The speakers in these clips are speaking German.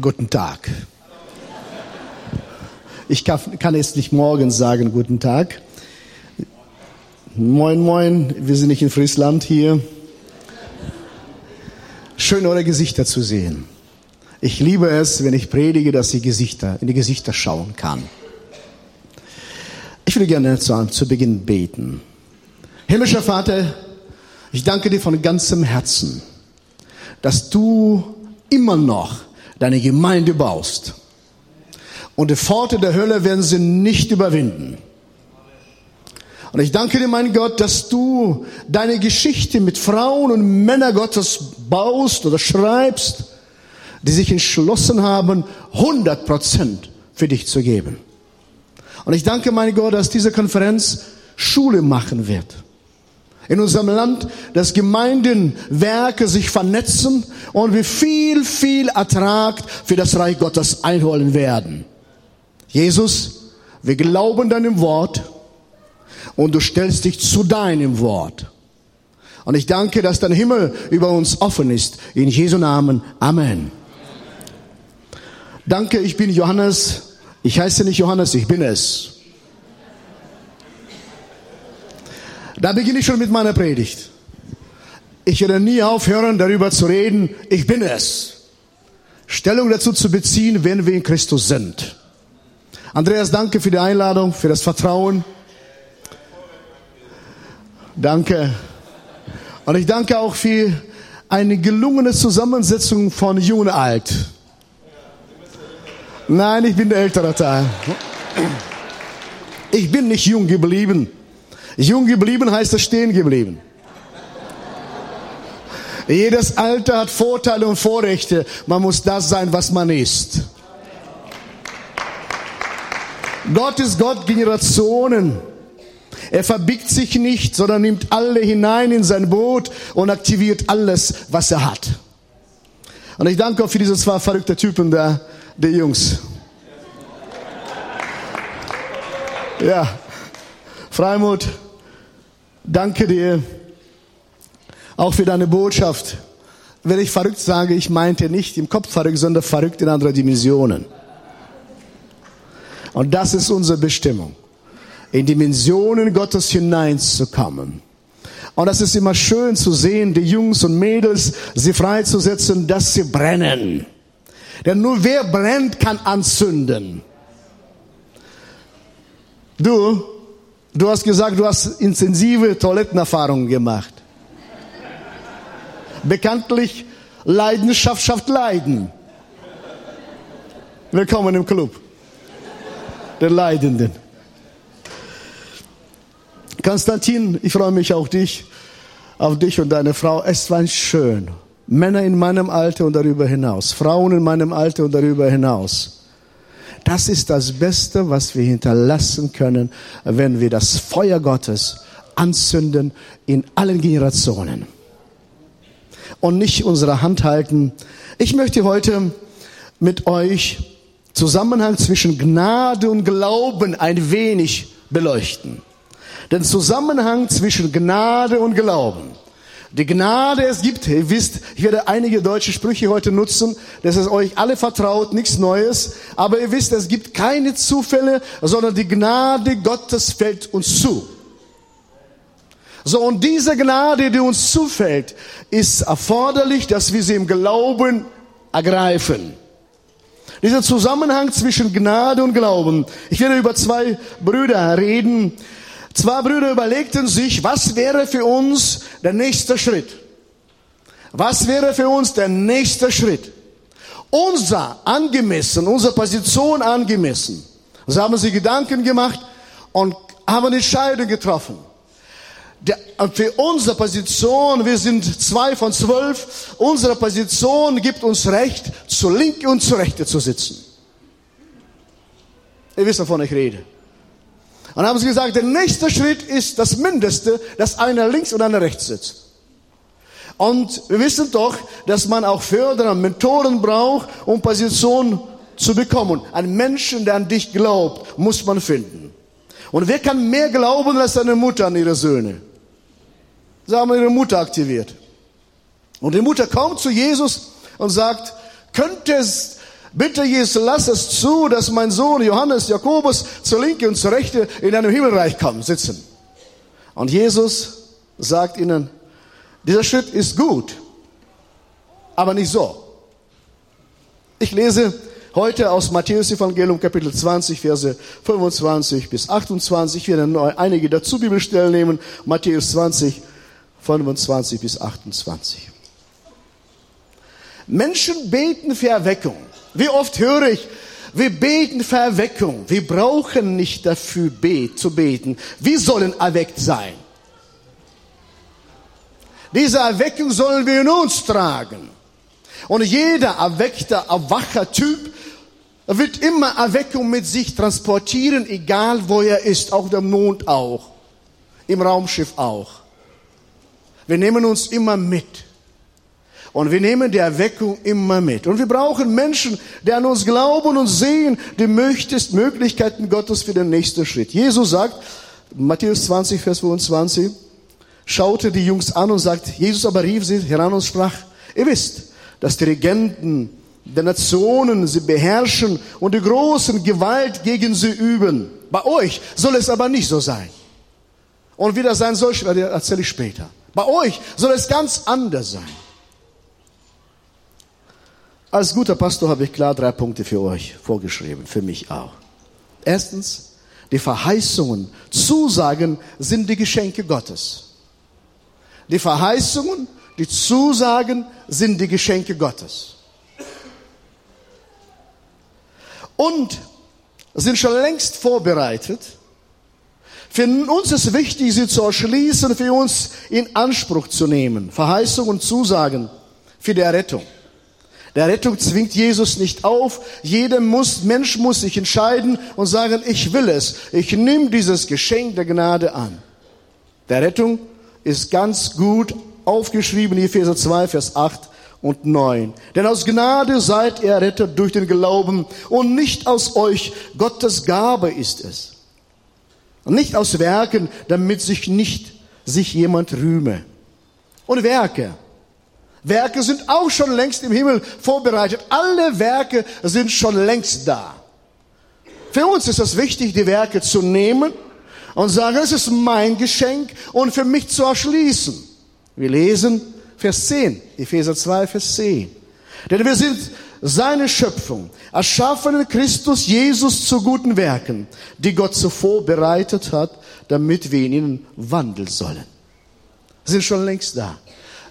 Guten Tag. Ich kann, kann jetzt nicht morgen sagen, guten Tag. Moin, moin, wir sind nicht in Friesland hier. Schön, eure Gesichter zu sehen. Ich liebe es, wenn ich predige, dass ich Gesichter, in die Gesichter schauen kann. Ich würde gerne zu, zu Beginn beten. Himmlischer Vater, ich danke dir von ganzem Herzen, dass du immer noch deine Gemeinde baust. Und die Pforte der Hölle werden sie nicht überwinden. Und ich danke dir, mein Gott, dass du deine Geschichte mit Frauen und Männern Gottes baust oder schreibst, die sich entschlossen haben, 100 Prozent für dich zu geben. Und ich danke, mein Gott, dass diese Konferenz Schule machen wird in unserem Land, dass Gemeindenwerke sich vernetzen und wir viel, viel Ertrag für das Reich Gottes einholen werden. Jesus, wir glauben deinem Wort und du stellst dich zu deinem Wort. Und ich danke, dass dein Himmel über uns offen ist. In Jesu Namen. Amen. Danke, ich bin Johannes. Ich heiße nicht Johannes, ich bin es. Da beginne ich schon mit meiner Predigt. Ich werde nie aufhören, darüber zu reden, ich bin es. Stellung dazu zu beziehen, wenn wir in Christus sind. Andreas, danke für die Einladung, für das Vertrauen. Danke. Und ich danke auch für eine gelungene Zusammensetzung von Jung und Alt. Nein, ich bin der ältere Teil. Ich bin nicht jung geblieben. Jung geblieben heißt er stehen geblieben. Jedes Alter hat Vorteile und Vorrechte. Man muss das sein, was man ist. Gott ist Gott Generationen. Er verbiegt sich nicht, sondern nimmt alle hinein in sein Boot und aktiviert alles, was er hat. Und ich danke auch für diese zwei verrückten Typen der, der Jungs. Ja, Freimut, Danke dir auch für deine Botschaft. Wenn ich verrückt sage, ich meinte nicht im Kopf verrückt, sondern verrückt in andere Dimensionen. Und das ist unsere Bestimmung, in Dimensionen Gottes hineinzukommen. Und das ist immer schön zu sehen, die Jungs und Mädels, sie freizusetzen, dass sie brennen. Denn nur wer brennt, kann anzünden. Du, Du hast gesagt, du hast intensive Toilettenerfahrungen gemacht. Bekanntlich Leidenschaft schafft Leiden. Willkommen im Club der Leidenden. Konstantin, ich freue mich auf dich, auf dich und deine Frau. Es war schön. Männer in meinem Alter und darüber hinaus, Frauen in meinem Alter und darüber hinaus. Das ist das Beste, was wir hinterlassen können, wenn wir das Feuer Gottes anzünden in allen Generationen und nicht unsere Hand halten. Ich möchte heute mit euch Zusammenhang zwischen Gnade und Glauben ein wenig beleuchten. Den Zusammenhang zwischen Gnade und Glauben. Die Gnade es gibt, ihr wisst, ich werde einige deutsche Sprüche heute nutzen, das ist euch alle vertraut, nichts Neues, aber ihr wisst, es gibt keine Zufälle, sondern die Gnade Gottes fällt uns zu. So, und diese Gnade, die uns zufällt, ist erforderlich, dass wir sie im Glauben ergreifen. Dieser Zusammenhang zwischen Gnade und Glauben. Ich werde über zwei Brüder reden, Zwei Brüder überlegten sich, was wäre für uns der nächste Schritt? Was wäre für uns der nächste Schritt? Unser angemessen, unsere Position angemessen. So haben sie Gedanken gemacht und haben eine Entscheidung getroffen. Der, für unsere Position, wir sind zwei von zwölf, unsere Position gibt uns Recht, zur Linke und zur Rechte zu sitzen. Ihr wisst, wovon ich rede. Und haben sie gesagt, der nächste Schritt ist das Mindeste, dass einer links und einer rechts sitzt. Und wir wissen doch, dass man auch Förderer, Mentoren braucht, um Position zu bekommen. Ein Menschen, der an dich glaubt, muss man finden. Und wer kann mehr glauben als seine Mutter an ihre Söhne? Sie haben ihre Mutter aktiviert. Und die Mutter kommt zu Jesus und sagt, könnte es Bitte, Jesus, lass es zu, dass mein Sohn Johannes, Jakobus zur Linke und zur Rechte in einem Himmelreich kommen, sitzen. Und Jesus sagt ihnen, dieser Schritt ist gut, aber nicht so. Ich lese heute aus Matthäus Evangelium Kapitel 20, Verse 25 bis 28. Ich werde neu einige dazu Bibelstellen nehmen. Matthäus 20, 25 bis 28. Menschen beten für Erweckung. Wie oft höre ich, wir beten für Erweckung. Wir brauchen nicht dafür zu beten. Wir sollen erweckt sein. Diese Erweckung sollen wir in uns tragen. Und jeder erweckte, erwacher Typ wird immer Erweckung mit sich transportieren, egal wo er ist, auch der Mond auch, im Raumschiff auch. Wir nehmen uns immer mit. Und wir nehmen die Erweckung immer mit. Und wir brauchen Menschen, die an uns glauben und sehen die Möglichkeiten Gottes für den nächsten Schritt. Jesus sagt, Matthäus 20, Vers 25, schaute die Jungs an und sagt, Jesus aber rief sie heran und sprach, ihr wisst, dass die Regenten der Nationen sie beherrschen und die großen Gewalt gegen sie üben. Bei euch soll es aber nicht so sein. Und wie das sein soll, erzähle ich später. Bei euch soll es ganz anders sein. Als guter Pastor habe ich klar drei Punkte für euch vorgeschrieben, für mich auch. Erstens, die Verheißungen, Zusagen sind die Geschenke Gottes. Die Verheißungen, die Zusagen sind die Geschenke Gottes. Und sind schon längst vorbereitet. Für uns ist wichtig, sie zu erschließen, für uns in Anspruch zu nehmen. Verheißungen und Zusagen für die Errettung. Der Rettung zwingt Jesus nicht auf. Jeder muss, Mensch muss sich entscheiden und sagen, ich will es. Ich nehme dieses Geschenk der Gnade an. Der Rettung ist ganz gut aufgeschrieben, Epheser 2, Vers 8 und 9. Denn aus Gnade seid ihr errettet durch den Glauben und nicht aus euch. Gottes Gabe ist es. Und nicht aus Werken, damit sich nicht sich jemand rühme. Und Werke. Werke sind auch schon längst im Himmel vorbereitet. Alle Werke sind schon längst da. Für uns ist es wichtig, die Werke zu nehmen und sagen, es ist mein Geschenk und für mich zu erschließen. Wir lesen Vers 10, Epheser 2, Vers 10. Denn wir sind seine Schöpfung, erschaffen in Christus Jesus zu guten Werken, die Gott zuvor bereitet hat, damit wir in ihnen wandeln sollen. Sind schon längst da.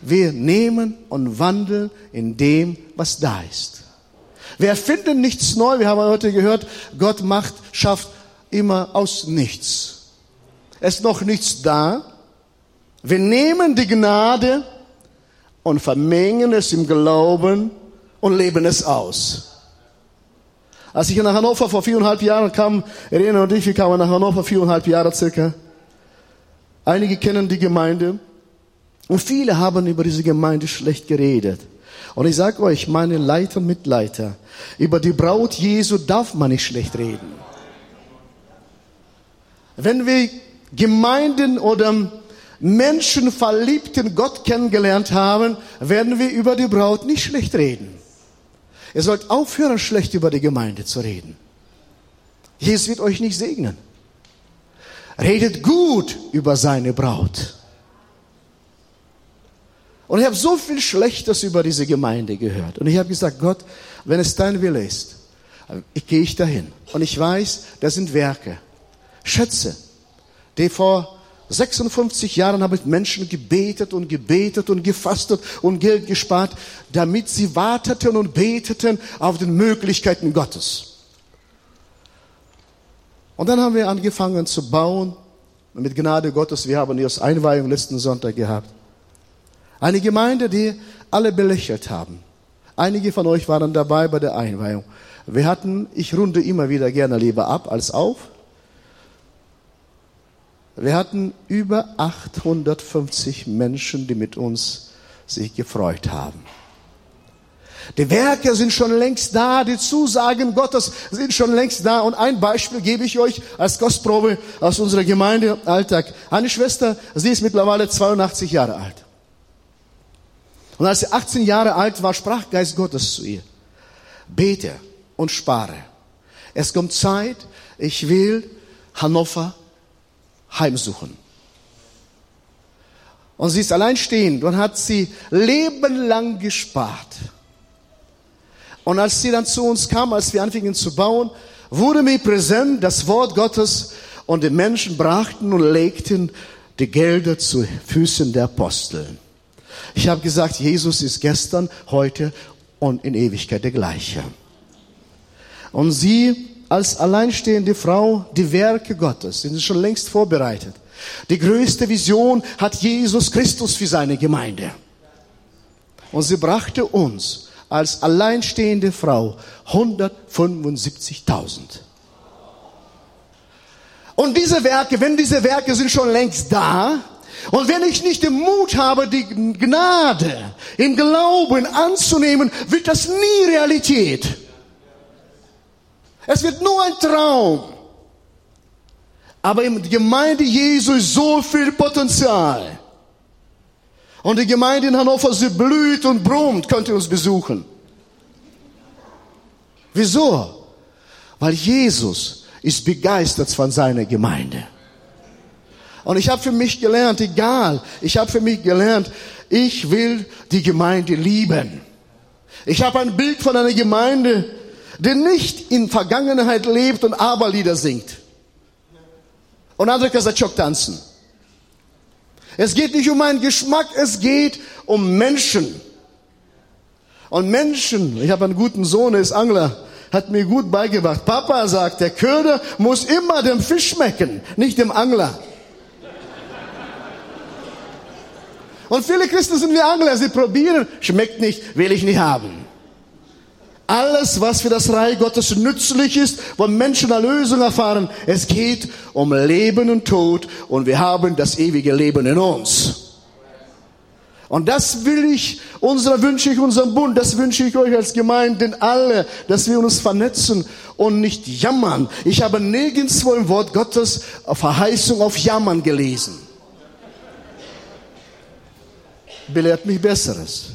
Wir nehmen und wandeln in dem, was da ist. Wir erfinden nichts neu. Wir haben heute gehört, Gott macht, schafft immer aus nichts. Es ist noch nichts da. Wir nehmen die Gnade und vermengen es im Glauben und leben es aus. Als ich nach Hannover vor viereinhalb Jahren kam, und ich, wir kamen nach Hannover viereinhalb Jahre circa. Einige kennen die Gemeinde. Und viele haben über diese Gemeinde schlecht geredet. Und ich sage euch, meine Leiter und Mitleiter, über die Braut Jesu darf man nicht schlecht reden. Wenn wir Gemeinden oder Menschen verliebten Gott kennengelernt haben, werden wir über die Braut nicht schlecht reden. Ihr sollt aufhören, schlecht über die Gemeinde zu reden. Jesus wird euch nicht segnen. Redet gut über seine Braut. Und ich habe so viel Schlechtes über diese Gemeinde gehört. Und ich habe gesagt, Gott, wenn es dein Wille ist, gehe ich dahin. Und ich weiß, das sind Werke, Schätze, die vor 56 Jahren habe ich Menschen gebetet und gebetet und gefastet und Geld gespart, damit sie warteten und beteten auf den Möglichkeiten Gottes. Und dann haben wir angefangen zu bauen. Mit Gnade Gottes, wir haben erst Einweihung letzten Sonntag gehabt. Eine Gemeinde, die alle belächelt haben. Einige von euch waren dabei bei der Einweihung. Wir hatten, ich runde immer wieder gerne lieber ab als auf. Wir hatten über 850 Menschen, die mit uns sich gefreut haben. Die Werke sind schon längst da, die Zusagen Gottes sind schon längst da. Und ein Beispiel gebe ich euch als Kostprobe aus unserer Gemeindealltag. Eine Schwester, sie ist mittlerweile 82 Jahre alt. Und als sie 18 Jahre alt war, sprach Geist Gottes zu ihr. Bete und spare. Es kommt Zeit, ich will Hannover heimsuchen. Und sie ist alleinstehend und hat sie lebenlang gespart. Und als sie dann zu uns kam, als wir anfingen zu bauen, wurde mir präsent das Wort Gottes und die Menschen brachten und legten die Gelder zu Füßen der Apostel. Ich habe gesagt, Jesus ist gestern, heute und in Ewigkeit der gleiche. Und sie als alleinstehende Frau, die Werke Gottes sind schon längst vorbereitet. Die größte Vision hat Jesus Christus für seine Gemeinde. Und sie brachte uns als alleinstehende Frau 175.000. Und diese Werke, wenn diese Werke sind schon längst da, und wenn ich nicht den Mut habe, die Gnade im Glauben anzunehmen, wird das nie Realität. Es wird nur ein Traum. Aber in der Gemeinde Jesu ist so viel Potenzial. Und die Gemeinde in Hannover, sie blüht und brummt, könnt ihr uns besuchen. Wieso? Weil Jesus ist begeistert von seiner Gemeinde. Und ich habe für mich gelernt, egal, ich habe für mich gelernt, ich will die Gemeinde lieben. Ich habe ein Bild von einer Gemeinde, die nicht in Vergangenheit lebt und Aberlieder singt. Und andere Kasachok tanzen. Es geht nicht um meinen Geschmack, es geht um Menschen. Und Menschen, ich habe einen guten Sohn, er ist Angler, hat mir gut beigebracht. Papa sagt, der Köder muss immer dem Fisch schmecken, nicht dem Angler. Und viele Christen sind wie Angler, sie probieren, schmeckt nicht, will ich nicht haben. Alles, was für das Reich Gottes nützlich ist, wo Menschen Erlösung erfahren, es geht um Leben und Tod und wir haben das ewige Leben in uns. Und das will ich, unserer wünsche ich unserem Bund, das wünsche ich euch als Gemeinden alle, dass wir uns vernetzen und nicht jammern. Ich habe nirgendwo im Wort Gottes Verheißung auf Jammern gelesen belehrt mich Besseres.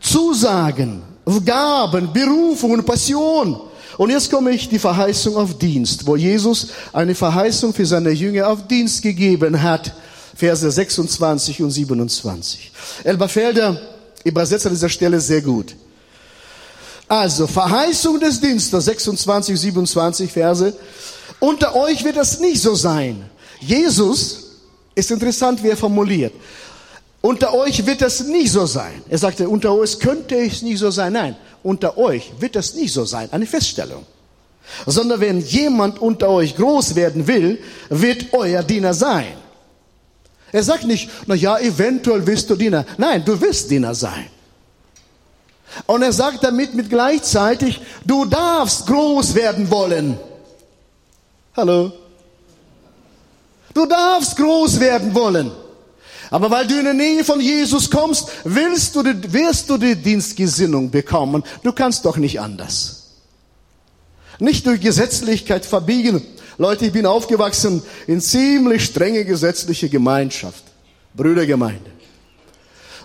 Zusagen, Gaben, Berufung und Passion. Und jetzt komme ich die Verheißung auf Dienst, wo Jesus eine Verheißung für seine Jünger auf Dienst gegeben hat. Verse 26 und 27. Elberfelder übersetzt an dieser Stelle sehr gut. Also, Verheißung des Dienstes, 26, 27 Verse. Unter euch wird das nicht so sein. Jesus ist interessant, wie er formuliert. Unter euch wird das nicht so sein. Er sagte, unter euch könnte es nicht so sein. Nein, unter euch wird das nicht so sein. Eine Feststellung. Sondern wenn jemand unter euch groß werden will, wird euer Diener sein. Er sagt nicht, na ja, eventuell wirst du Diener. Nein, du wirst Diener sein. Und er sagt damit mit gleichzeitig, du darfst groß werden wollen. Hallo? Du darfst groß werden wollen. Aber weil du in der Nähe von Jesus kommst, willst du, wirst du die Dienstgesinnung bekommen. Du kannst doch nicht anders. Nicht durch Gesetzlichkeit verbiegen. Leute, ich bin aufgewachsen in ziemlich strenge gesetzliche Gemeinschaft. Brüdergemeinde.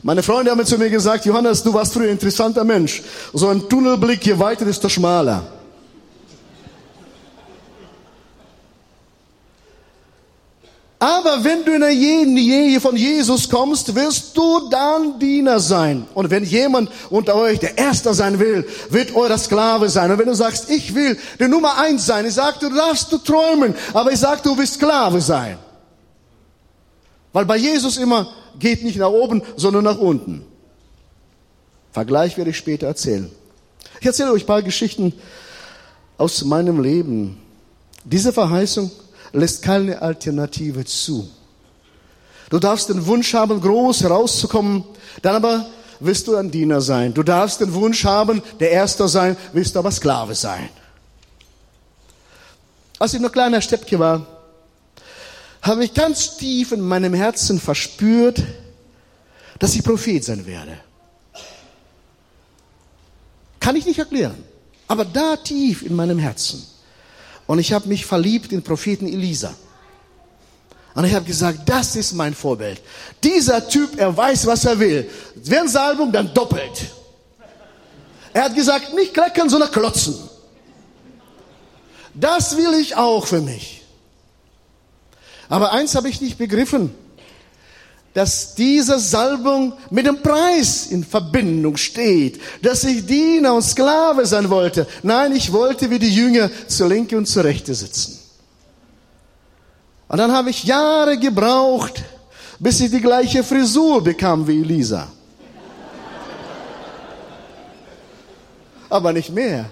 Meine Freunde haben zu mir gesagt, Johannes, du warst früher ein interessanter Mensch. So ein Tunnelblick, je weiter, desto schmaler. Aber wenn du in der Nähe von Jesus kommst, wirst du dann Diener sein. Und wenn jemand unter euch der Erste sein will, wird euer Sklave sein. Und wenn du sagst, ich will der Nummer eins sein, ich sag, du darfst du träumen, aber ich sag, du wirst Sklave sein. Weil bei Jesus immer geht nicht nach oben, sondern nach unten. Vergleich werde ich später erzählen. Ich erzähle euch ein paar Geschichten aus meinem Leben. Diese Verheißung lässt keine Alternative zu. Du darfst den Wunsch haben, groß herauszukommen, dann aber wirst du ein Diener sein. Du darfst den Wunsch haben, der Erste sein, wirst aber Sklave sein. Als ich noch kleiner Steppke war, habe ich ganz tief in meinem Herzen verspürt, dass ich Prophet sein werde. Kann ich nicht erklären, aber da tief in meinem Herzen. Und ich habe mich verliebt in Propheten Elisa. Und ich habe gesagt, das ist mein Vorbild. Dieser Typ, er weiß, was er will. Wenn Salbung, dann doppelt. Er hat gesagt, nicht kleckern, sondern klotzen. Das will ich auch für mich. Aber eins habe ich nicht begriffen, dass diese Salbung mit dem Preis in Verbindung steht, dass ich Diener und Sklave sein wollte. Nein, ich wollte wie die Jünger zur Linke und zur Rechte sitzen. Und dann habe ich Jahre gebraucht, bis ich die gleiche Frisur bekam wie Elisa. Aber nicht mehr.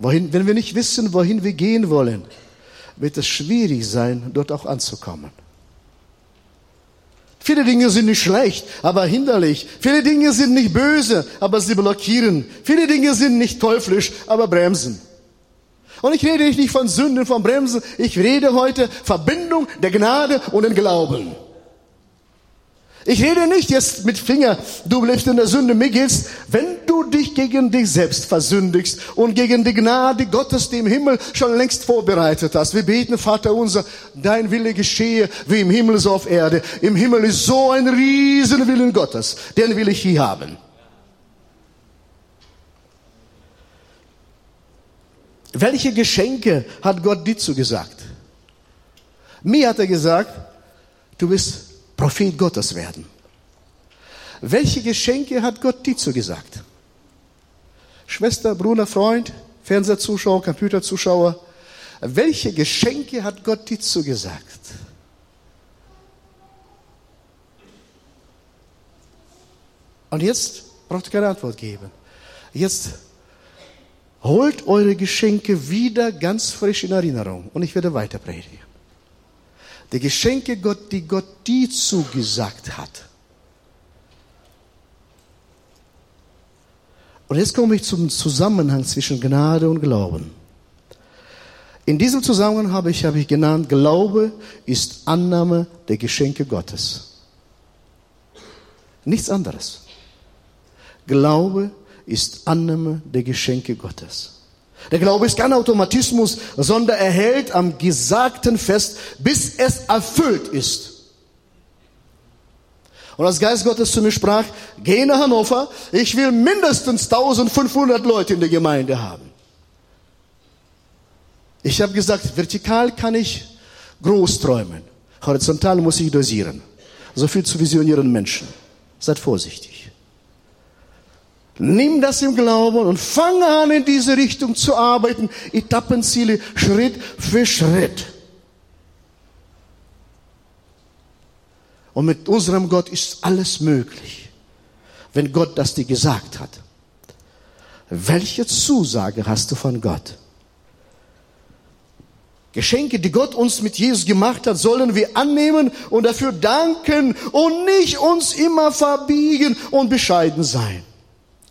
Wohin, wenn wir nicht wissen, wohin wir gehen wollen, wird es schwierig sein, dort auch anzukommen. Viele Dinge sind nicht schlecht, aber hinderlich. Viele Dinge sind nicht böse, aber sie blockieren. Viele Dinge sind nicht teuflisch, aber bremsen. Und ich rede nicht von Sünden, von Bremsen. Ich rede heute Verbindung der Gnade und den Glauben. Ich rede nicht jetzt mit Finger, du lebst in der Sünde. Mir geht's, wenn du dich gegen dich selbst versündigst und gegen die Gnade Gottes, die im Himmel schon längst vorbereitet hast. Wir beten, Vater unser, dein Wille geschehe, wie im Himmel so auf Erde. Im Himmel ist so ein Riesenwillen Gottes. Den will ich hier haben. Welche Geschenke hat Gott dir zugesagt? Mir hat er gesagt, du bist Prophet Gottes werden. Welche Geschenke hat Gott dir zugesagt? Schwester, Bruder, Freund, Fernsehzuschauer, Computerzuschauer, welche Geschenke hat Gott dir zugesagt? Und jetzt braucht ihr keine Antwort geben. Jetzt holt eure Geschenke wieder ganz frisch in Erinnerung und ich werde weiter predigen die Geschenke Gott, die Gott dir zugesagt hat. Und jetzt komme ich zum Zusammenhang zwischen Gnade und Glauben. In diesem Zusammenhang habe ich, habe ich genannt, Glaube ist Annahme der Geschenke Gottes. Nichts anderes. Glaube ist Annahme der Geschenke Gottes. Der Glaube ist kein Automatismus, sondern er hält am Gesagten fest, bis es erfüllt ist. Und als Geist Gottes zu mir sprach, geh nach Hannover, ich will mindestens 1500 Leute in der Gemeinde haben. Ich habe gesagt, vertikal kann ich groß träumen, horizontal muss ich dosieren. So viel zu visionierenden Menschen. Seid vorsichtig. Nimm das im Glauben und fang an, in diese Richtung zu arbeiten. Etappenziele, Schritt für Schritt. Und mit unserem Gott ist alles möglich, wenn Gott das dir gesagt hat. Welche Zusage hast du von Gott? Geschenke, die Gott uns mit Jesus gemacht hat, sollen wir annehmen und dafür danken und nicht uns immer verbiegen und bescheiden sein.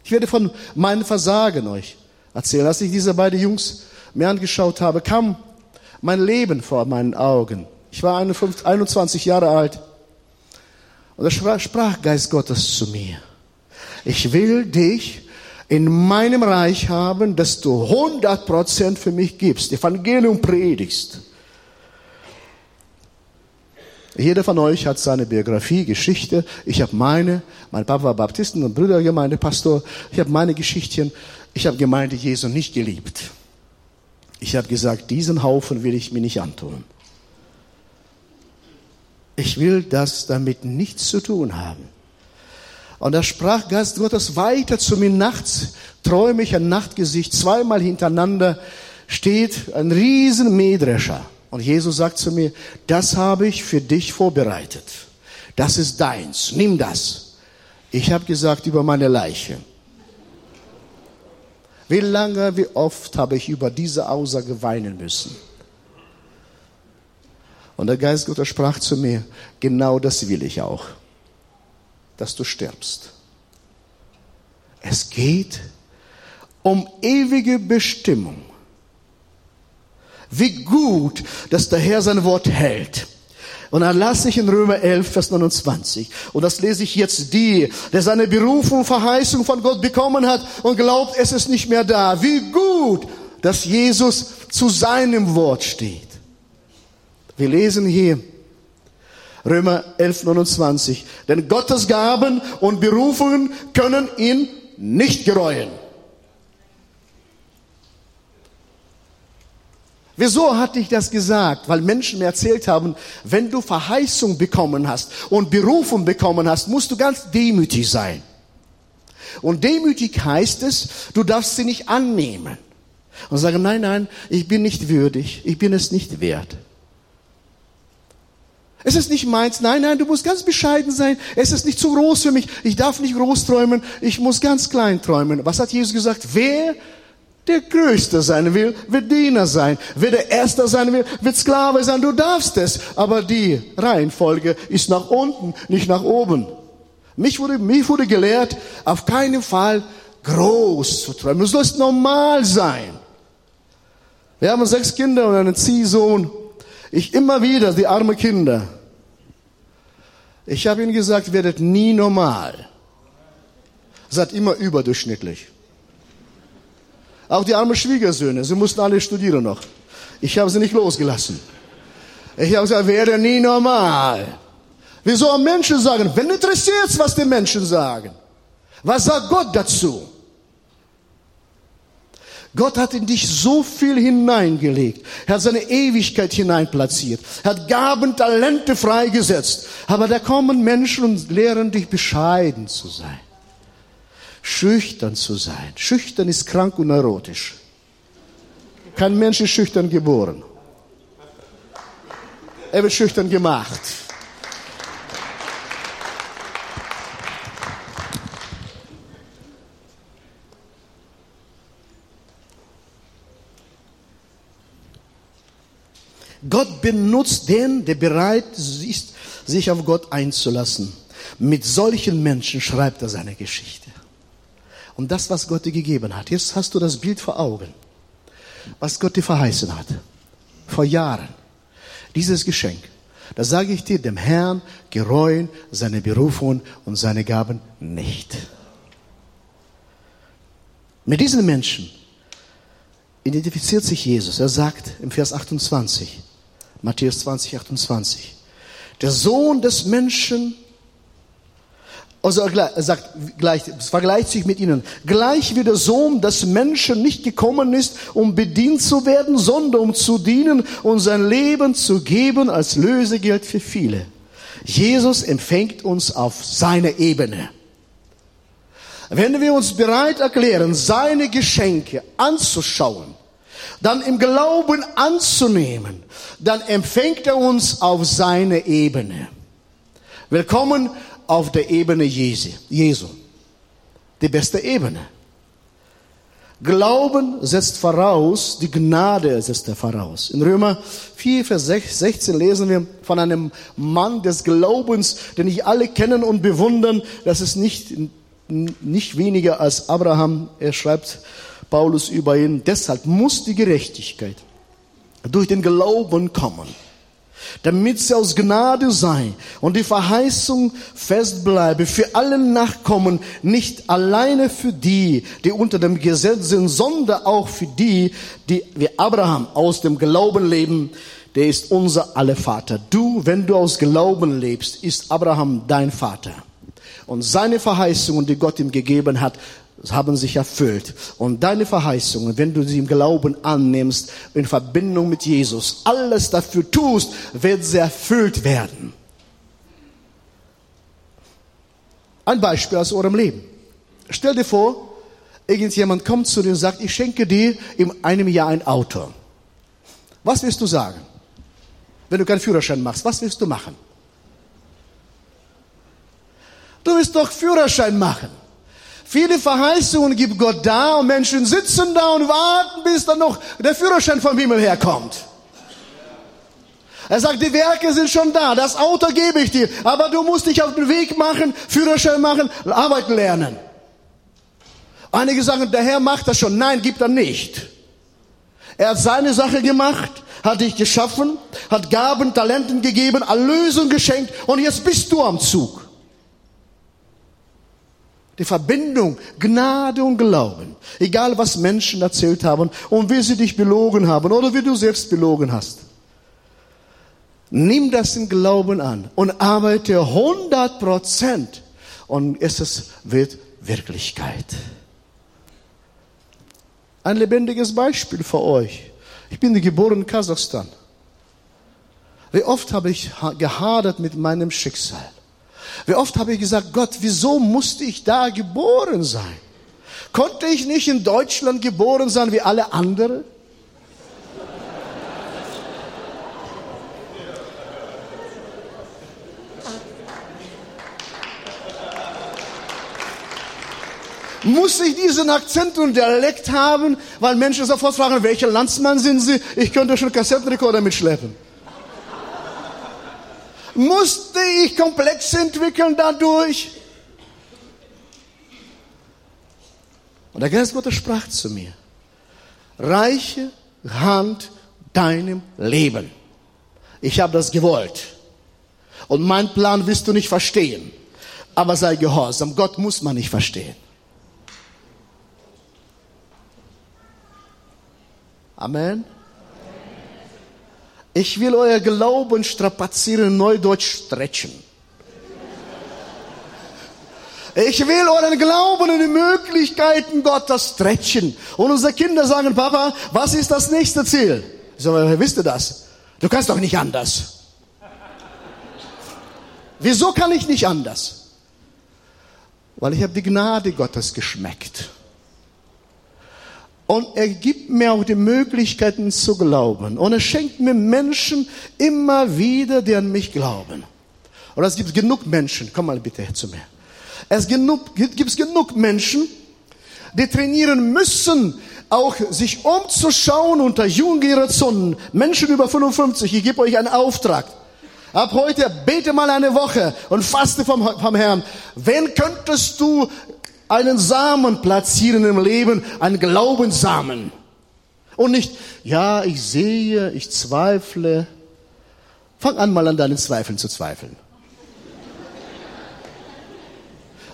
Ich werde von meinem Versagen euch erzählen. Als ich diese beiden Jungs mir angeschaut habe, kam mein Leben vor meinen Augen. Ich war 21 Jahre alt. Und da sprach Geist Gottes zu mir. Ich will dich in meinem Reich haben, dass du 100 Prozent für mich gibst, Evangelium predigst. Jeder von euch hat seine Biografie, Geschichte. Ich habe meine. Mein Papa war Baptisten- und Brüdergemeindepastor. Ich habe meine Geschichtchen. Ich habe Gemeinde Jesu nicht geliebt. Ich habe gesagt, diesen Haufen will ich mir nicht antun. Ich will das damit nichts zu tun haben. Und da sprach Geist Gottes weiter zu mir nachts, träume ich ein Nachtgesicht, zweimal hintereinander steht ein riesen Mähdrescher. Und Jesus sagt zu mir, das habe ich für dich vorbereitet. Das ist deins. Nimm das. Ich habe gesagt über meine Leiche. Wie lange, wie oft habe ich über diese Aussage weinen müssen? Und der Geist Gottes sprach zu mir, genau das will ich auch, dass du stirbst. Es geht um ewige Bestimmung. Wie gut, dass der Herr sein Wort hält. Und dann lasse ich in Römer 11, Vers 29. Und das lese ich jetzt dir, der seine Berufung, Verheißung von Gott bekommen hat und glaubt, es ist nicht mehr da. Wie gut, dass Jesus zu seinem Wort steht. Wir lesen hier Römer 11, 29. Denn Gottes Gaben und Berufungen können ihn nicht gereuen. Wieso hatte ich das gesagt? Weil Menschen mir erzählt haben, wenn du Verheißung bekommen hast und Berufung bekommen hast, musst du ganz demütig sein. Und demütig heißt es, du darfst sie nicht annehmen. Und sagen, nein, nein, ich bin nicht würdig, ich bin es nicht wert. Es ist nicht meins, nein, nein, du musst ganz bescheiden sein, es ist nicht zu groß für mich, ich darf nicht groß träumen, ich muss ganz klein träumen. Was hat Jesus gesagt? Wer der Größte sein will, wird Diener sein. Wer der Erste sein will, wird Sklave sein. Du darfst es. Aber die Reihenfolge ist nach unten, nicht nach oben. Mich wurde, mich wurde gelehrt, auf keinen Fall groß zu träumen. Du sollst normal sein. Wir haben sechs Kinder und einen Ziehsohn. Ich immer wieder, die armen Kinder. Ich habe ihnen gesagt, werdet nie normal. Seid immer überdurchschnittlich. Auch die armen Schwiegersöhne, sie mussten alle studieren noch. Ich habe sie nicht losgelassen. Ich habe gesagt, werde nie normal. Wieso Menschen sagen? Wenn interessiert was die Menschen sagen. Was sagt Gott dazu? Gott hat in dich so viel hineingelegt. Er hat seine Ewigkeit hineinplatziert. Er hat Gaben, Talente freigesetzt. Aber da kommen Menschen und lehren dich bescheiden zu sein schüchtern zu sein. Schüchtern ist krank und neurotisch. Kein Mensch ist schüchtern geboren. Er wird schüchtern gemacht. Gott benutzt den, der bereit ist, sich auf Gott einzulassen. Mit solchen Menschen schreibt er seine Geschichte und das, was Gott dir gegeben hat. Jetzt hast du das Bild vor Augen, was Gott dir verheißen hat. Vor Jahren. Dieses Geschenk. Da sage ich dir, dem Herrn gereuen seine Berufung und seine Gaben nicht. Mit diesen Menschen identifiziert sich Jesus. Er sagt im Vers 28, Matthäus 20, 28, der Sohn des Menschen also er sagt gleich, vergleicht sich mit ihnen. Gleich wie der Sohn des Menschen nicht gekommen ist, um bedient zu werden, sondern um zu dienen und sein Leben zu geben als Lösegeld für viele. Jesus empfängt uns auf seine Ebene. Wenn wir uns bereit erklären, seine Geschenke anzuschauen, dann im Glauben anzunehmen, dann empfängt er uns auf seine Ebene. Willkommen auf der Ebene Jesu. Die beste Ebene. Glauben setzt voraus, die Gnade setzt er voraus. In Römer 4, Vers 16 lesen wir von einem Mann des Glaubens, den ich alle kennen und bewundern. Das ist nicht, nicht weniger als Abraham. Er schreibt Paulus über ihn. Deshalb muss die Gerechtigkeit durch den Glauben kommen damit sie aus Gnade sei und die Verheißung festbleibe für alle Nachkommen, nicht alleine für die, die unter dem Gesetz sind, sondern auch für die, die wie Abraham aus dem Glauben leben, der ist unser aller Vater. Du, wenn du aus Glauben lebst, ist Abraham dein Vater. Und seine Verheißungen, die Gott ihm gegeben hat, haben sich erfüllt. Und deine Verheißungen, wenn du sie im Glauben annimmst, in Verbindung mit Jesus, alles dafür tust, wird sie erfüllt werden. Ein Beispiel aus eurem Leben. Stell dir vor, irgendjemand kommt zu dir und sagt, ich schenke dir in einem Jahr ein Auto. Was wirst du sagen? Wenn du keinen Führerschein machst, was wirst du machen? Du wirst doch Führerschein machen. Viele Verheißungen gibt Gott da und Menschen sitzen da und warten, bis dann noch der Führerschein vom Himmel herkommt. Er sagt, die Werke sind schon da, das Auto gebe ich dir, aber du musst dich auf den Weg machen, Führerschein machen, arbeiten lernen. Einige sagen, der Herr macht das schon. Nein, gibt er nicht. Er hat seine Sache gemacht, hat dich geschaffen, hat Gaben, Talenten gegeben, Erlösung geschenkt und jetzt bist du am Zug. Die Verbindung, Gnade und Glauben. Egal was Menschen erzählt haben und wie sie dich belogen haben oder wie du selbst belogen hast. Nimm das im Glauben an und arbeite 100 Prozent und es wird Wirklichkeit. Ein lebendiges Beispiel für euch. Ich bin geboren in Kasachstan. Wie oft habe ich gehadert mit meinem Schicksal? Wie oft habe ich gesagt, Gott, wieso musste ich da geboren sein? Konnte ich nicht in Deutschland geboren sein wie alle anderen? Muss ich diesen Akzent und Dialekt haben, weil Menschen sofort fragen, welcher Landsmann sind Sie? Ich könnte schon Kassettenrekorder mitschleppen. Musste ich Komplex entwickeln dadurch? Und der Geist Gottes sprach zu mir, reiche Hand deinem Leben. Ich habe das gewollt. Und mein Plan wirst du nicht verstehen. Aber sei gehorsam. Gott muss man nicht verstehen. Amen. Ich will euer Glauben strapazieren, neudeutsch stretchen. Ich will euren Glauben und die Möglichkeiten Gottes stretchen. Und unsere Kinder sagen, Papa, was ist das nächste Ziel? Ich sage, wisst ihr das? Du kannst doch nicht anders. Wieso kann ich nicht anders? Weil ich habe die Gnade Gottes geschmeckt. Und er gibt mir auch die Möglichkeiten zu glauben. Und er schenkt mir Menschen immer wieder, die an mich glauben. Und es gibt genug Menschen, komm mal bitte zu mir. Es gibt genug Menschen, die trainieren müssen, auch sich umzuschauen unter jungen Generationen, Menschen über 55. Ich gebe euch einen Auftrag. Ab heute bete mal eine Woche und faste vom, vom Herrn. Wen könntest du einen Samen platzieren im Leben, einen Glaubenssamen. Und nicht, ja, ich sehe, ich zweifle. Fang an mal an deinen Zweifeln zu zweifeln.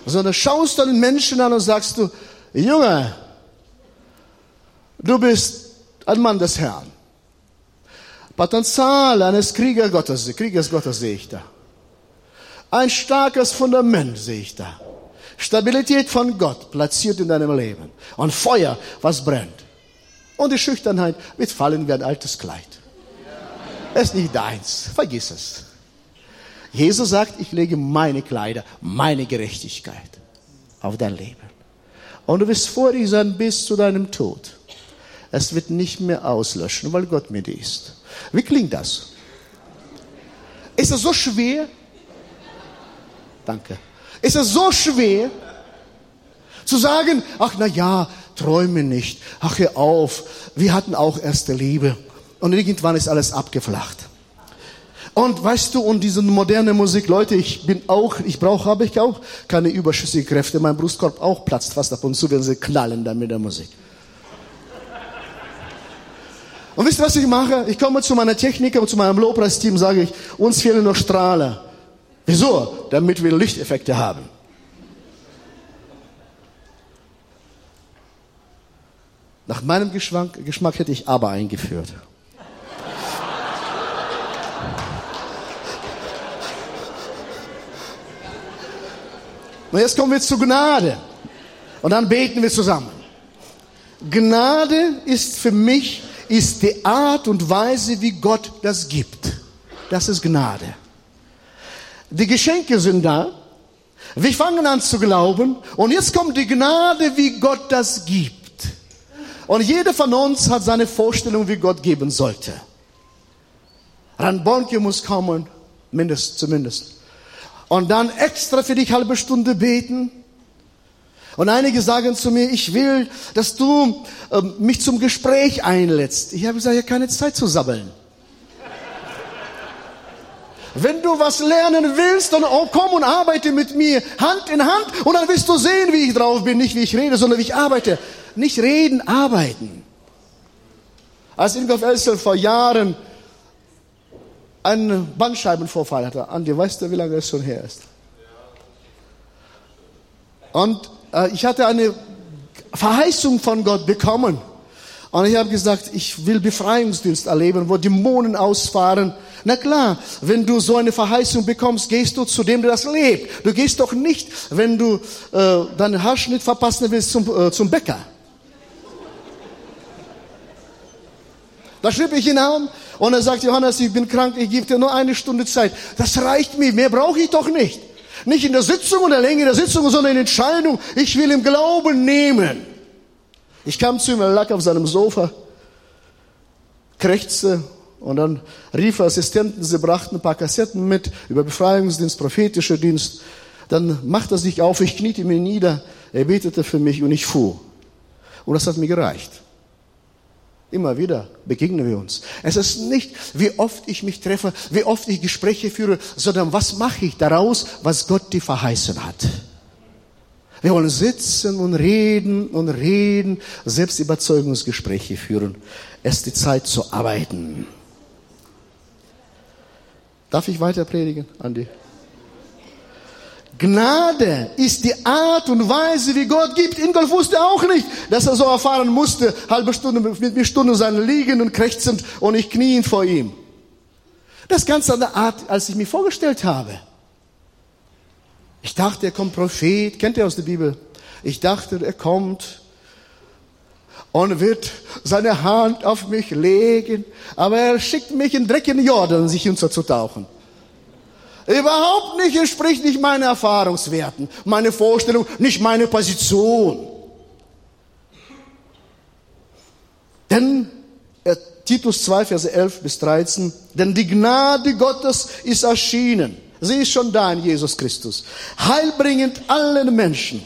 Sondern schaust dann den Menschen an und sagst du, Junge, du bist ein Mann des Herrn. Potenzial eines Kriegers Gottes, Kriegers Gottes sehe ich da. Ein starkes Fundament sehe ich da. Stabilität von Gott platziert in deinem Leben. Und Feuer, was brennt. Und die Schüchternheit wird fallen wie ein altes Kleid. Es ist nicht deins. Vergiss es. Jesus sagt, ich lege meine Kleider, meine Gerechtigkeit auf dein Leben. Und du wirst vor sein bis zu deinem Tod. Es wird nicht mehr auslöschen, weil Gott mit dir ist. Wie klingt das? Ist es so schwer? Danke. Ist es so schwer zu sagen, ach na ja, träume nicht, ach hör auf, wir hatten auch erste Liebe und irgendwann ist alles abgeflacht. Und weißt du, und diese moderne Musik, Leute, ich bin auch, ich brauche, habe ich auch keine überschüssige Kräfte. Mein Brustkorb auch platzt fast ab und zu, wenn sie knallen dann mit der Musik. Und wisst ihr, was ich mache? Ich komme zu meiner Techniker zu meinem Lobpreisteam, sage ich, uns fehlen noch Strahler. Wieso? Damit wir Lichteffekte haben. Nach meinem Geschmack, Geschmack hätte ich aber eingeführt. Und jetzt kommen wir zu Gnade. Und dann beten wir zusammen. Gnade ist für mich, ist die Art und Weise, wie Gott das gibt. Das ist Gnade. Die Geschenke sind da. Wir fangen an zu glauben. Und jetzt kommt die Gnade, wie Gott das gibt. Und jeder von uns hat seine Vorstellung, wie Gott geben sollte. Ranbonke muss kommen, mindestens, zumindest. Und dann extra für dich halbe Stunde beten. Und einige sagen zu mir, ich will, dass du äh, mich zum Gespräch einlädst. Ich habe gesagt, ich habe keine Zeit zu sabbeln. Wenn du was lernen willst, dann komm und arbeite mit mir Hand in Hand und dann wirst du sehen, wie ich drauf bin. Nicht wie ich rede, sondern wie ich arbeite. Nicht reden, arbeiten. Als Ingolf Elsel vor Jahren einen Bandscheibenvorfall hatte, Andi, weißt du, wie lange es schon her ist? Und äh, ich hatte eine Verheißung von Gott bekommen. Und ich habe gesagt, ich will Befreiungsdienst erleben, wo Dämonen ausfahren. Na klar, wenn du so eine Verheißung bekommst, gehst du zu dem, der das lebt. Du gehst doch nicht, wenn du äh, deinen Haarschnitt verpassen willst, zum, äh, zum Bäcker. Da schrieb ich ihn an und er sagt, Johannes, ich bin krank, ich gebe dir nur eine Stunde Zeit. Das reicht mir, mehr brauche ich doch nicht. Nicht in der Sitzung und der Länge der Sitzung, sondern in Entscheidung. Ich will im Glauben nehmen. Ich kam zu ihm, er lag auf seinem Sofa, krächzte und dann rief Assistenten, sie brachten ein paar Kassetten mit über Befreiungsdienst, prophetischer Dienst. Dann machte er sich auf, ich kniete mir nieder, er betete für mich und ich fuhr. Und das hat mir gereicht. Immer wieder begegnen wir uns. Es ist nicht, wie oft ich mich treffe, wie oft ich Gespräche führe, sondern was mache ich daraus, was Gott dir verheißen hat. Wir wollen sitzen und reden und reden, selbst Überzeugungsgespräche führen. Es ist die Zeit zu arbeiten. Darf ich weiter predigen, Andi? Gnade ist die Art und Weise, wie Gott gibt. Ingolf wusste auch nicht, dass er so erfahren musste. Halbe Stunde mit mir Stunden sein liegen und krächzend und ich knien vor ihm. Das ganz andere Art, als ich mir vorgestellt habe. Ich dachte, er kommt Prophet. Kennt ihr aus der Bibel? Ich dachte, er kommt und wird seine Hand auf mich legen. Aber er schickt mich in Dreck in Jordan, sich unterzutauchen. Überhaupt nicht entspricht nicht meinen Erfahrungswerten, meine Vorstellung, nicht meine Position. Denn äh, Titus 2, Verse 11 bis 13, denn die Gnade Gottes ist erschienen Sie ist schon da in Jesus Christus. Heilbringend allen Menschen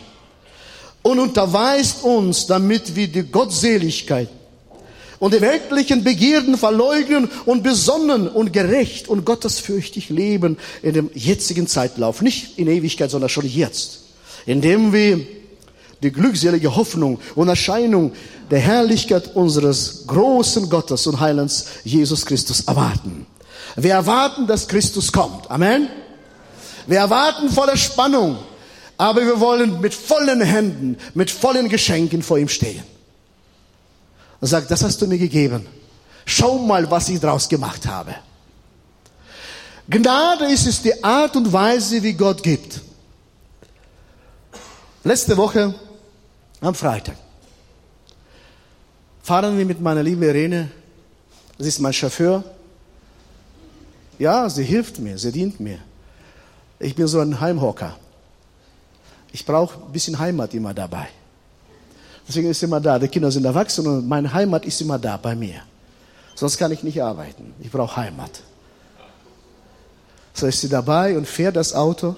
und unterweist uns, damit wir die Gottseligkeit und die weltlichen Begierden verleugnen und besonnen und gerecht und gottesfürchtig leben in dem jetzigen Zeitlauf. Nicht in Ewigkeit, sondern schon jetzt. Indem wir die glückselige Hoffnung und Erscheinung der Herrlichkeit unseres großen Gottes und Heilands Jesus Christus erwarten. Wir erwarten, dass Christus kommt. Amen. Wir erwarten voller Spannung, aber wir wollen mit vollen Händen, mit vollen Geschenken vor ihm stehen. Und sagt, das hast du mir gegeben. Schau mal, was ich daraus gemacht habe. Gnade ist es die Art und Weise, wie Gott gibt. Letzte Woche am Freitag fahren wir mit meiner lieben Irene. Sie ist mein Chauffeur. Ja, sie hilft mir, sie dient mir. Ich bin so ein Heimhocker. Ich brauche ein bisschen Heimat immer dabei. Deswegen ist immer da. Die Kinder sind erwachsen und meine Heimat ist immer da bei mir. Sonst kann ich nicht arbeiten. Ich brauche Heimat. So ist sie dabei und fährt das Auto.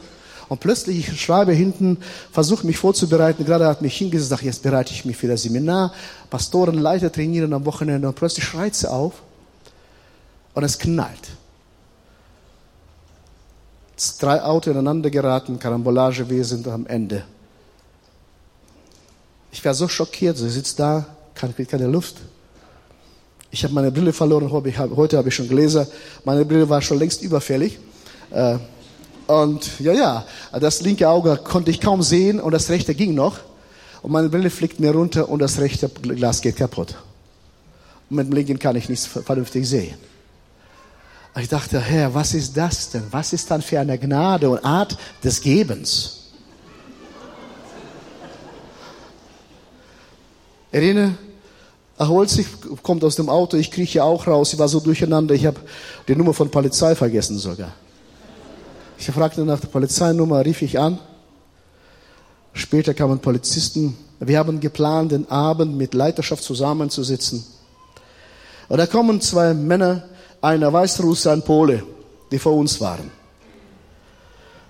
Und plötzlich, ich schreibe hinten, versuche mich vorzubereiten. Gerade hat mich hingesagt, jetzt bereite ich mich für das Seminar. Pastoren, Leiter trainieren am Wochenende. Und plötzlich schreit sie auf. Und es knallt drei Autos ineinander geraten, Karambolage, wir sind am Ende. Ich war so schockiert, sie sitzt da, kriegt keine Luft. Ich habe meine Brille verloren, heute habe ich schon Gläser. Meine Brille war schon längst überfällig. Äh, und ja, ja, das linke Auge konnte ich kaum sehen und das rechte ging noch. Und meine Brille fliegt mir runter und das rechte Glas geht kaputt. Und mit dem linken kann ich nichts vernünftig sehen. Ich dachte, Herr, was ist das denn? Was ist dann für eine Gnade und Art des Gebens? Irene erholt sich, kommt aus dem Auto, ich krieche auch raus, sie war so durcheinander, ich habe die Nummer von Polizei vergessen sogar. Ich fragte nach der Polizeinummer, rief ich an. Später kamen Polizisten. Wir haben geplant, den Abend mit Leiterschaft zusammenzusitzen. Und da kommen zwei Männer einer Weißrusse, ein Pole, die vor uns waren.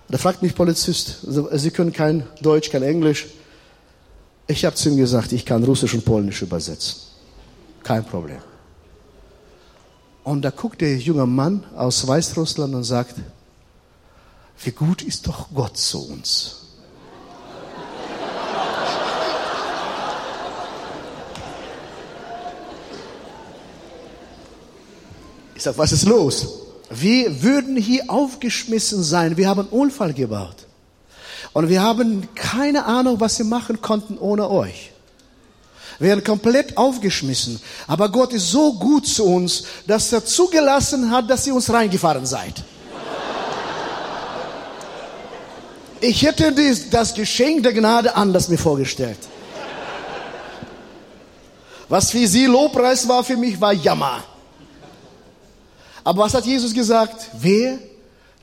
Da fragt mich Polizist, Sie können kein Deutsch, kein Englisch. Ich habe zu ihm gesagt, ich kann Russisch und Polnisch übersetzen. Kein Problem. Und da guckt der junge Mann aus Weißrussland und sagt, wie gut ist doch Gott zu uns. Ich sage, was ist los? Wir würden hier aufgeschmissen sein. Wir haben Unfall gebaut. Und wir haben keine Ahnung, was wir machen konnten ohne euch. Wir werden komplett aufgeschmissen. Aber Gott ist so gut zu uns, dass er zugelassen hat, dass ihr uns reingefahren seid. Ich hätte das Geschenk der Gnade anders mir vorgestellt. Was für sie Lobpreis war, für mich war Jammer. Aber was hat Jesus gesagt? Wer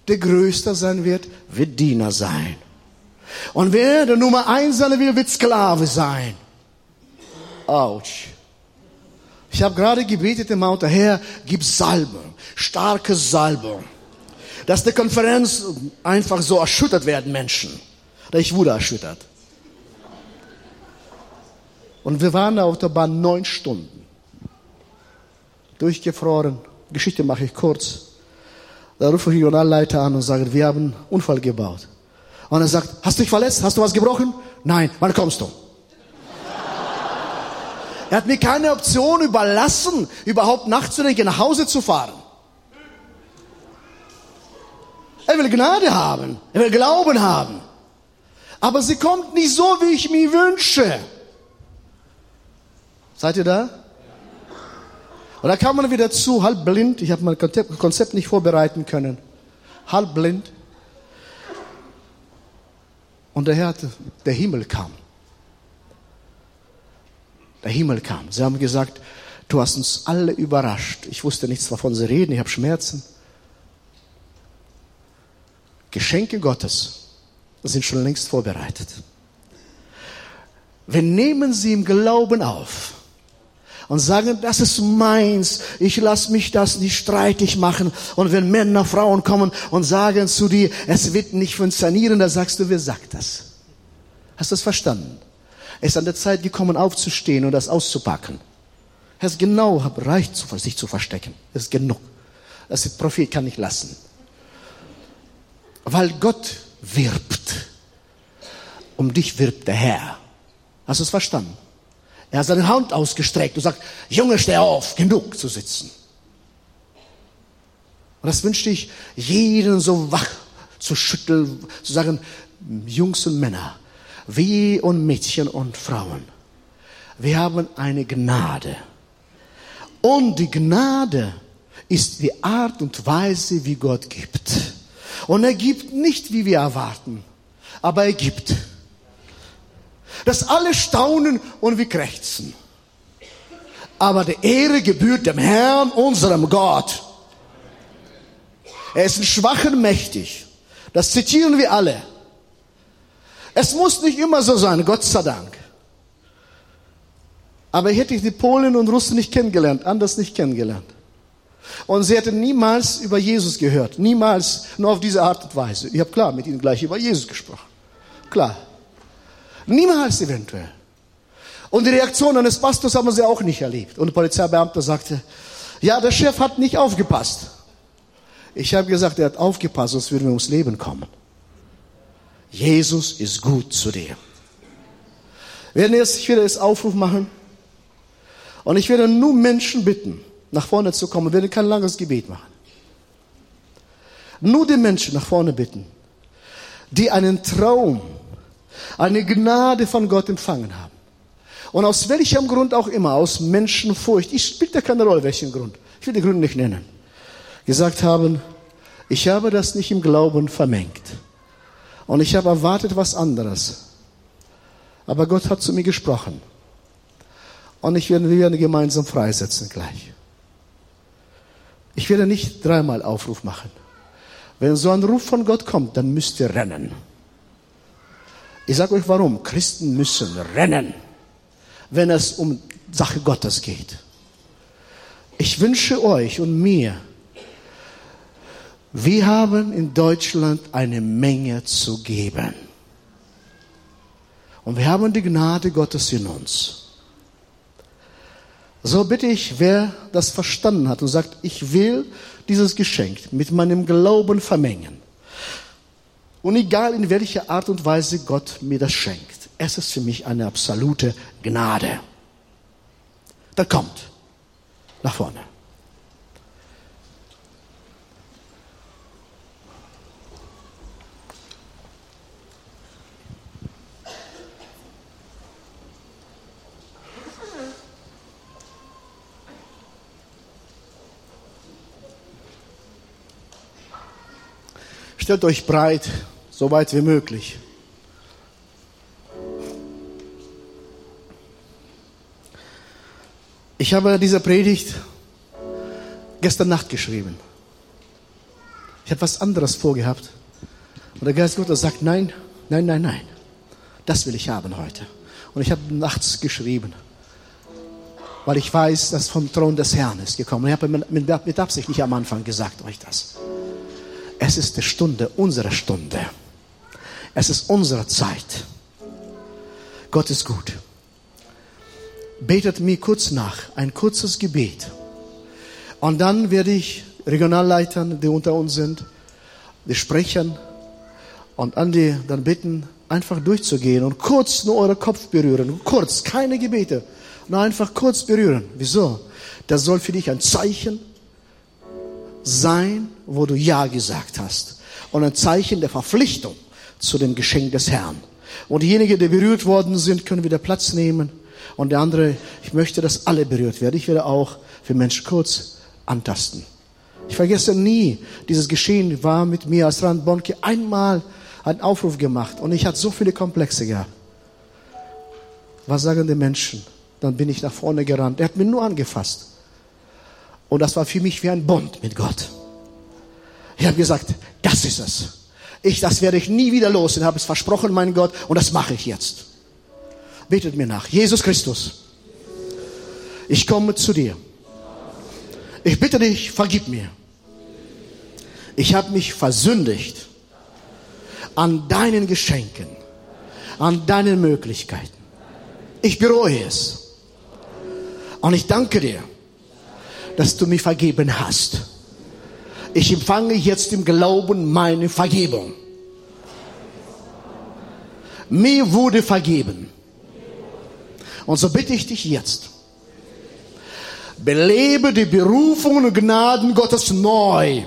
der Größte sein wird, wird Diener sein. Und wer der Nummer eins sein will, wird Sklave sein. Autsch. Ich habe gerade gebetet im Mount, Herr, gib Salbung, starke Salbung. Dass die Konferenz einfach so erschüttert werden, Menschen. Ich wurde erschüttert. Und wir waren auf der Bahn neun Stunden. Durchgefroren. Geschichte mache ich kurz. Da rufe ich den Regionalleiter an und sage, wir haben einen Unfall gebaut. Und er sagt, hast du dich verletzt? Hast du was gebrochen? Nein. Wann kommst du? er hat mir keine Option überlassen, überhaupt nachzudenken, nach Hause zu fahren. Er will Gnade haben. Er will Glauben haben. Aber sie kommt nicht so, wie ich mir wünsche. Seid ihr da? Und da kam man wieder zu, halb blind. Ich habe mein Konzept nicht vorbereiten können. Halb blind. Und der Herr, der Himmel kam. Der Himmel kam. Sie haben gesagt, du hast uns alle überrascht. Ich wusste nichts, wovon sie reden. Ich habe Schmerzen. Geschenke Gottes sind schon längst vorbereitet. Wir nehmen sie im Glauben auf und sagen, das ist meins, ich lasse mich das nicht streitig machen. Und wenn Männer, Frauen kommen und sagen zu dir, es wird nicht funktionieren, dann sagst du, wer sagt das? Hast du das verstanden? Es ist an der Zeit gekommen, aufzustehen und das auszupacken. Es ist genau reicht, sich zu verstecken. Es ist genug. Das Prophet kann nicht lassen. Weil Gott wirbt. Um dich wirbt der Herr. Hast du es verstanden? Er hat seine Hand ausgestreckt und sagt, Junge, steh auf, genug zu sitzen. Und das wünschte ich jeden so wach zu schütteln, zu sagen, Jungs und Männer, wie und Mädchen und Frauen, wir haben eine Gnade. Und die Gnade ist die Art und Weise, wie Gott gibt. Und er gibt nicht, wie wir erwarten, aber er gibt dass alle staunen und wir krächzen. Aber die Ehre gebührt dem Herrn, unserem Gott. Er ist ein schwachen mächtig. Das zitieren wir alle. Es muss nicht immer so sein, Gott sei Dank. Aber hätte ich die Polen und Russen nicht kennengelernt, anders nicht kennengelernt. Und sie hätten niemals über Jesus gehört, niemals nur auf diese Art und Weise. Ich habe klar mit ihnen gleich über Jesus gesprochen. Klar. Niemals eventuell. Und die Reaktion eines Pastors haben sie auch nicht erlebt. Und der Polizeibeamte sagte, ja, der Chef hat nicht aufgepasst. Ich habe gesagt, er hat aufgepasst, sonst würden wir ums Leben kommen. Jesus ist gut zu dir. Wir werden jetzt, ich werde jetzt Aufruf machen. Und ich werde nur Menschen bitten, nach vorne zu kommen. Wir werden kein langes Gebet machen. Nur die Menschen nach vorne bitten, die einen Traum eine Gnade von Gott empfangen haben. Und aus welchem Grund auch immer, aus Menschenfurcht, ich spielt ja keine Rolle, welchen Grund, ich will die Gründe nicht nennen, gesagt haben, ich habe das nicht im Glauben vermengt. Und ich habe erwartet was anderes. Aber Gott hat zu mir gesprochen. Und ich werde, wir werden gemeinsam freisetzen gleich. Ich werde nicht dreimal Aufruf machen. Wenn so ein Ruf von Gott kommt, dann müsst ihr rennen. Ich sage euch warum. Christen müssen rennen, wenn es um Sache Gottes geht. Ich wünsche euch und mir, wir haben in Deutschland eine Menge zu geben. Und wir haben die Gnade Gottes in uns. So bitte ich, wer das verstanden hat und sagt, ich will dieses Geschenk mit meinem Glauben vermengen, und egal in welcher Art und Weise Gott mir das schenkt, es ist für mich eine absolute Gnade. Da kommt nach vorne. Stellt euch breit, so weit wie möglich. Ich habe diese Predigt gestern Nacht geschrieben. Ich habe was anderes vorgehabt. Und der Geist Gottes sagt, nein, nein, nein, nein. Das will ich haben heute. Und ich habe nachts geschrieben, weil ich weiß, dass vom Thron des Herrn ist gekommen. Ich habe mit Absicht nicht am Anfang gesagt euch das. Es ist die Stunde, unsere Stunde. Es ist unsere Zeit. Gott ist gut. Betet mir kurz nach, ein kurzes Gebet. Und dann werde ich Regionalleitern, die unter uns sind, die Sprechern und Andi dann bitten, einfach durchzugehen und kurz nur euren Kopf berühren. Kurz, keine Gebete. Nur einfach kurz berühren. Wieso? Das soll für dich ein Zeichen sein, wo du Ja gesagt hast. Und ein Zeichen der Verpflichtung zu dem Geschenk des Herrn. Und diejenigen, die berührt worden sind, können wieder Platz nehmen. Und der andere, ich möchte, dass alle berührt werden. Ich werde auch für Menschen kurz antasten. Ich vergesse nie, dieses Geschehen war mit mir als Rand Bonke einmal einen Aufruf gemacht und ich hatte so viele Komplexe gehabt. Was sagen die Menschen? Dann bin ich nach vorne gerannt. Er hat mir nur angefasst. Und das war für mich wie ein Bund mit Gott. Ich habe gesagt, das ist es. Ich, das werde ich nie wieder los und habe es versprochen, mein Gott, und das mache ich jetzt. Betet mir nach. Jesus Christus, ich komme zu dir. Ich bitte dich, vergib mir. Ich habe mich versündigt an deinen Geschenken, an deinen Möglichkeiten. Ich bereue es. Und ich danke dir, dass du mir vergeben hast. Ich empfange jetzt im Glauben meine Vergebung. Mir wurde vergeben. Und so bitte ich dich jetzt, belebe die Berufungen und Gnaden Gottes neu.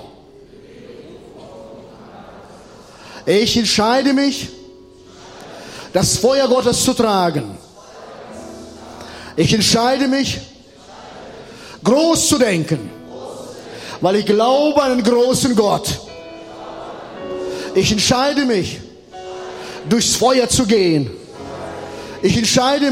Ich entscheide mich, das Feuer Gottes zu tragen. Ich entscheide mich, groß zu denken, weil ich glaube an einen großen Gott. Ich entscheide mich, durchs Feuer zu gehen. Ich entscheide mich,